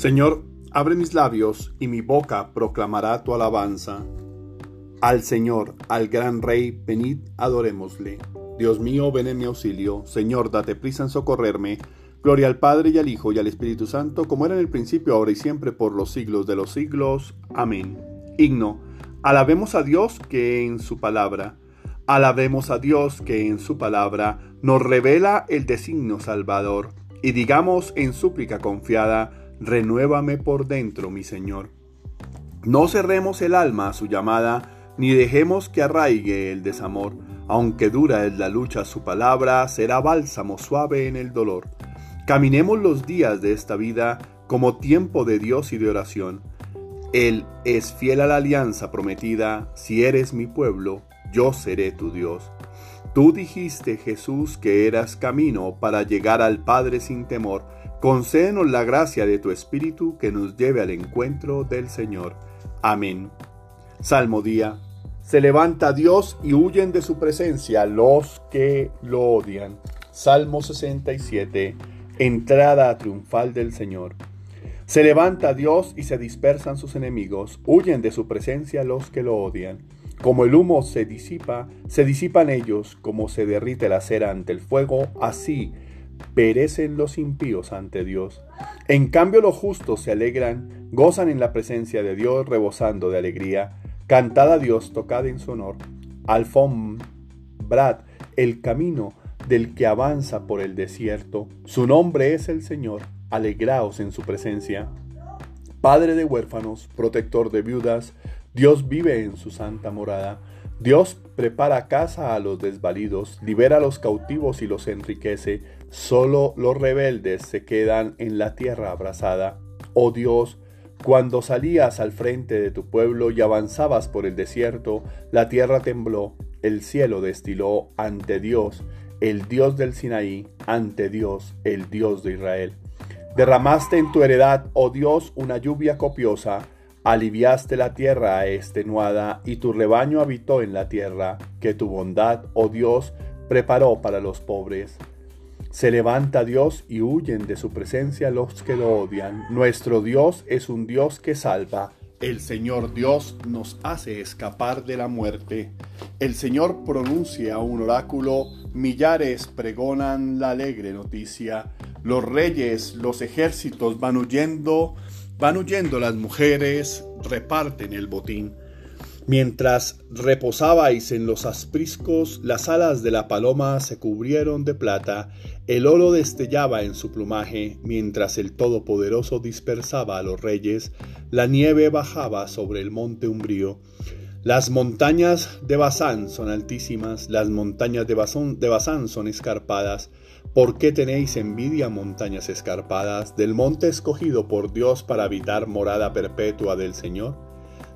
Señor, abre mis labios y mi boca proclamará tu alabanza. Al Señor, al gran Rey, venid, adorémosle. Dios mío, ven en mi auxilio. Señor, date prisa en socorrerme. Gloria al Padre y al Hijo y al Espíritu Santo, como era en el principio, ahora y siempre, por los siglos de los siglos. Amén. Himno. Alabemos a Dios que en su palabra. Alabemos a Dios que en su palabra nos revela el designio salvador. Y digamos en súplica confiada, renuévame por dentro, mi Señor. No cerremos el alma a su llamada, ni dejemos que arraigue el desamor. Aunque dura es la lucha, su palabra será bálsamo suave en el dolor. Caminemos los días de esta vida como tiempo de Dios y de oración. Él es fiel a la alianza prometida, si eres mi pueblo, yo seré tu Dios. Tú dijiste, Jesús, que eras camino para llegar al Padre sin temor. Concédenos la gracia de tu Espíritu que nos lleve al encuentro del Señor. Amén. Salmo día. Se levanta Dios y huyen de su presencia los que lo odian. Salmo 67. Entrada triunfal del Señor. Se levanta Dios y se dispersan sus enemigos, huyen de su presencia los que lo odian. Como el humo se disipa, se disipan ellos, como se derrite la cera ante el fuego, así perecen los impíos ante Dios. En cambio los justos se alegran, gozan en la presencia de Dios, rebosando de alegría. Cantad a Dios, tocad en su honor. Alfombrad el camino del que avanza por el desierto. Su nombre es el Señor. Alegraos en su presencia. Padre de huérfanos, protector de viudas, Dios vive en su santa morada. Dios prepara casa a los desvalidos, libera a los cautivos y los enriquece. Solo los rebeldes se quedan en la tierra abrasada. Oh Dios, cuando salías al frente de tu pueblo y avanzabas por el desierto, la tierra tembló, el cielo destiló ante Dios, el Dios del Sinaí, ante Dios, el Dios de Israel. Derramaste en tu heredad, oh Dios, una lluvia copiosa, Aliviaste la tierra extenuada y tu rebaño habitó en la tierra que tu bondad, oh Dios, preparó para los pobres. Se levanta Dios y huyen de su presencia los que lo odian. Nuestro Dios es un Dios que salva. El Señor Dios nos hace escapar de la muerte. El Señor pronuncia un oráculo, millares pregonan la alegre noticia. Los reyes, los ejércitos van huyendo Van huyendo las mujeres, reparten el botín. Mientras reposabais en los aspriscos, las alas de la paloma se cubrieron de plata, el oro destellaba en su plumaje, mientras el Todopoderoso dispersaba a los reyes, la nieve bajaba sobre el monte umbrío. Las montañas de Bazán son altísimas, las montañas de, de Bazán son escarpadas, ¿Por qué tenéis envidia, montañas escarpadas, del monte escogido por Dios para habitar morada perpetua del Señor?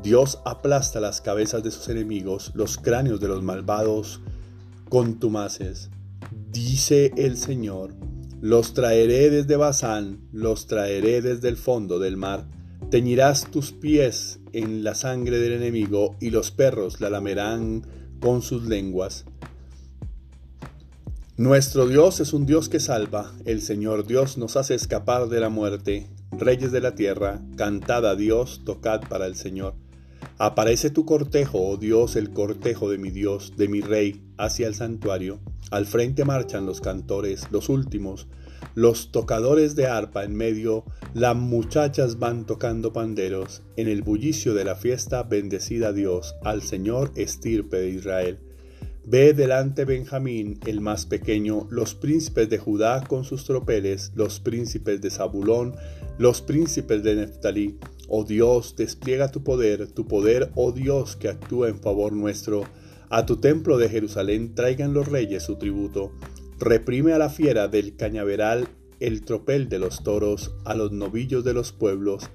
Dios aplasta las cabezas de sus enemigos, los cráneos de los malvados contumaces. Dice el Señor, los traeré desde Bazán, los traeré desde el fondo del mar. Teñirás tus pies en la sangre del enemigo y los perros la lamerán con sus lenguas. Nuestro Dios es un Dios que salva, el Señor Dios nos hace escapar de la muerte. Reyes de la tierra, cantad a Dios, tocad para el Señor. Aparece tu cortejo, oh Dios, el cortejo de mi Dios, de mi Rey, hacia el santuario. Al frente marchan los cantores, los últimos, los tocadores de arpa en medio, las muchachas van tocando panderos. En el bullicio de la fiesta, bendecida Dios, al Señor estirpe de Israel. Ve delante Benjamín, el más pequeño, los príncipes de Judá con sus tropeles, los príncipes de Zabulón, los príncipes de Neftalí. Oh Dios, despliega tu poder, tu poder, oh Dios, que actúa en favor nuestro. A tu templo de Jerusalén traigan los reyes su tributo. Reprime a la fiera del cañaveral el tropel de los toros, a los novillos de los pueblos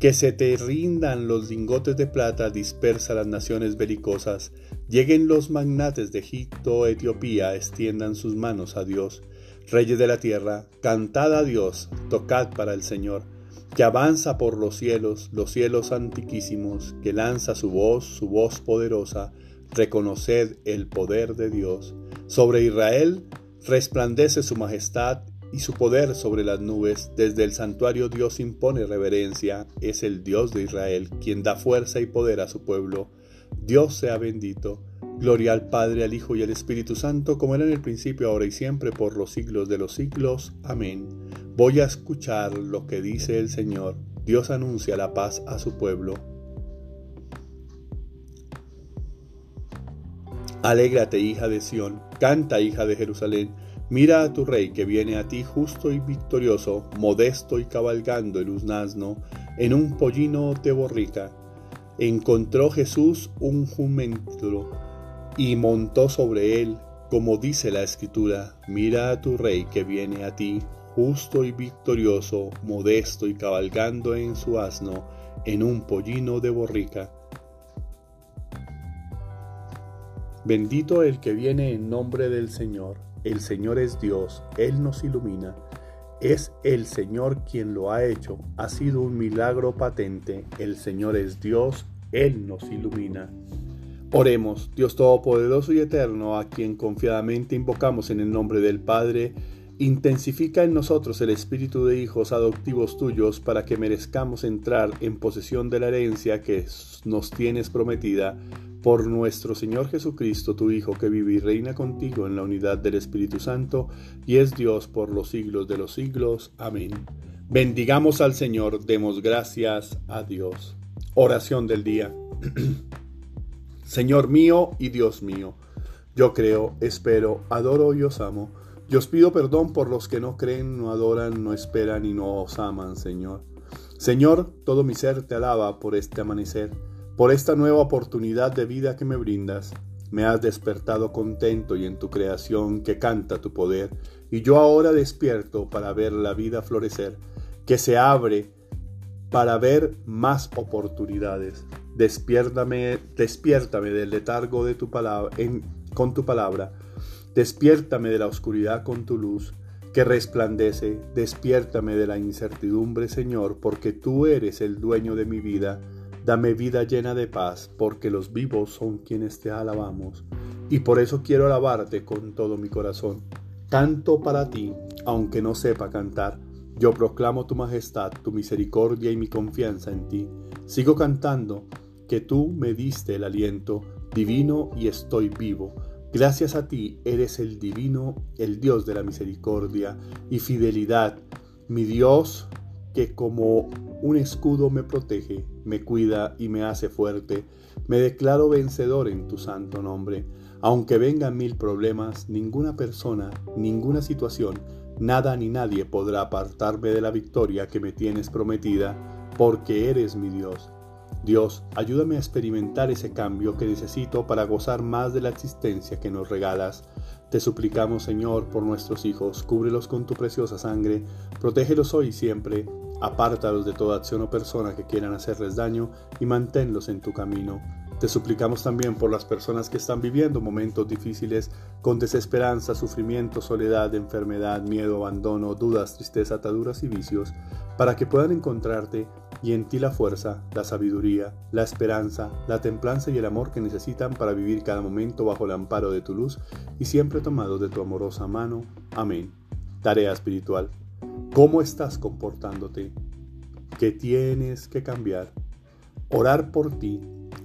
Que se te rindan los lingotes de plata, dispersa las naciones belicosas. Lleguen los magnates de Egipto, Etiopía, extiendan sus manos a Dios. Reyes de la tierra, cantad a Dios, tocad para el Señor, que avanza por los cielos, los cielos antiquísimos, que lanza su voz, su voz poderosa. Reconoced el poder de Dios. Sobre Israel resplandece su majestad y su poder sobre las nubes. Desde el santuario Dios impone reverencia. Es el Dios de Israel quien da fuerza y poder a su pueblo. Dios sea bendito. Gloria al Padre, al Hijo y al Espíritu Santo, como era en el principio, ahora y siempre, por los siglos de los siglos. Amén. Voy a escuchar lo que dice el Señor. Dios anuncia la paz a su pueblo. Alégrate, hija de Sión, canta, hija de Jerusalén Mira a tu rey que viene a ti justo y victorioso, modesto y cabalgando en un asno, en un pollino de borrica. Encontró Jesús un jumento y montó sobre él, como dice la escritura, mira a tu rey que viene a ti, justo y victorioso, modesto y cabalgando en su asno, en un pollino de borrica. Bendito el que viene en nombre del Señor el Señor es Dios, Él nos ilumina. Es el Señor quien lo ha hecho. Ha sido un milagro patente. El Señor es Dios, Él nos ilumina. Oremos, Dios Todopoderoso y Eterno, a quien confiadamente invocamos en el nombre del Padre, intensifica en nosotros el espíritu de hijos adoptivos tuyos para que merezcamos entrar en posesión de la herencia que nos tienes prometida por nuestro Señor Jesucristo, tu Hijo, que vive y reina contigo en la unidad del Espíritu Santo, y es Dios por los siglos de los siglos. Amén. Bendigamos al Señor, demos gracias a Dios. Oración del día. Señor mío y Dios mío, yo creo, espero, adoro y os amo. Yo os pido perdón por los que no creen, no adoran, no esperan y no os aman, Señor. Señor, todo mi ser te alaba por este amanecer por esta nueva oportunidad de vida que me brindas. Me has despertado contento y en tu creación que canta tu poder, y yo ahora despierto para ver la vida florecer, que se abre para ver más oportunidades. Despiértame, despiértame del letargo de tu palabra, con tu palabra. Despiértame de la oscuridad con tu luz, que resplandece. Despiértame de la incertidumbre, Señor, porque tú eres el dueño de mi vida Dame vida llena de paz, porque los vivos son quienes te alabamos. Y por eso quiero alabarte con todo mi corazón. Canto para ti, aunque no sepa cantar. Yo proclamo tu majestad, tu misericordia y mi confianza en ti. Sigo cantando, que tú me diste el aliento divino y estoy vivo. Gracias a ti eres el divino, el Dios de la misericordia y fidelidad, mi Dios que como un escudo me protege, me cuida y me hace fuerte. Me declaro vencedor en tu santo nombre. Aunque vengan mil problemas, ninguna persona, ninguna situación, nada ni nadie podrá apartarme de la victoria que me tienes prometida, porque eres mi Dios. Dios, ayúdame a experimentar ese cambio que necesito para gozar más de la existencia que nos regalas. Te suplicamos, Señor, por nuestros hijos, cúbrelos con tu preciosa sangre, protégelos hoy y siempre, apártalos de toda acción o persona que quieran hacerles daño y manténlos en tu camino. Te suplicamos también por las personas que están viviendo momentos difíciles con desesperanza, sufrimiento, soledad, enfermedad, miedo, abandono, dudas, tristeza, ataduras y vicios, para que puedan encontrarte y en ti la fuerza, la sabiduría, la esperanza, la templanza y el amor que necesitan para vivir cada momento bajo el amparo de tu luz y siempre tomados de tu amorosa mano. Amén. Tarea espiritual. ¿Cómo estás comportándote? ¿Qué tienes que cambiar? Orar por ti,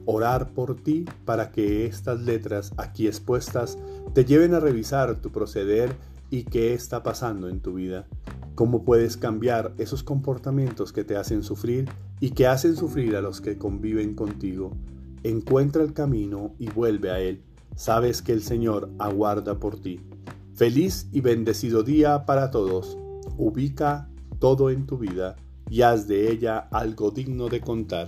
orar por ti para que estas letras aquí expuestas te lleven a revisar tu proceder y qué está pasando en tu vida cómo puedes cambiar esos comportamientos que te hacen sufrir y que hacen sufrir a los que conviven contigo. Encuentra el camino y vuelve a él. Sabes que el Señor aguarda por ti. Feliz y bendecido día para todos. Ubica todo en tu vida y haz de ella algo digno de contar.